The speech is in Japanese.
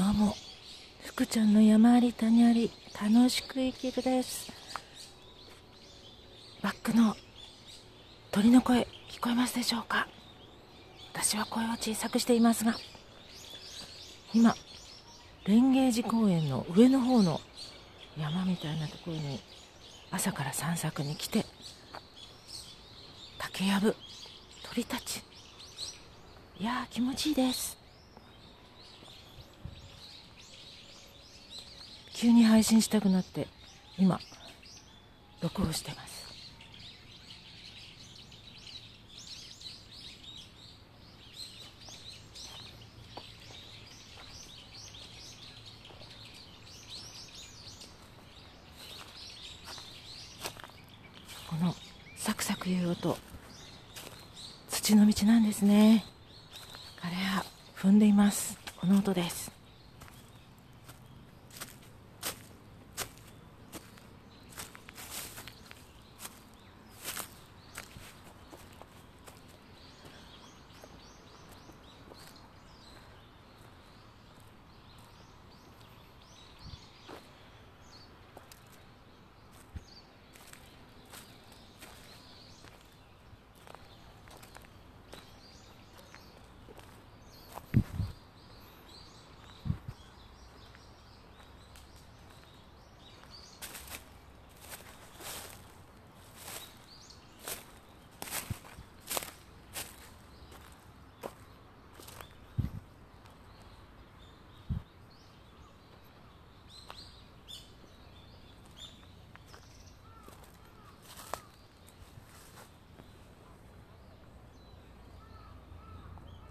どうも。福ちゃんの山あり谷あり楽しく生きるです。バックの鳥の声聞こえますでしょうか？私は声を小さくしていますが今蓮華寺公園の上の方の山みたいなところに朝から散策に来て竹やぶ鳥たち。いやー気持ちいいです。急に配信したくなって今録音してます。このサクサクいう音土の道なんですね。彼は踏んでいます。この音です。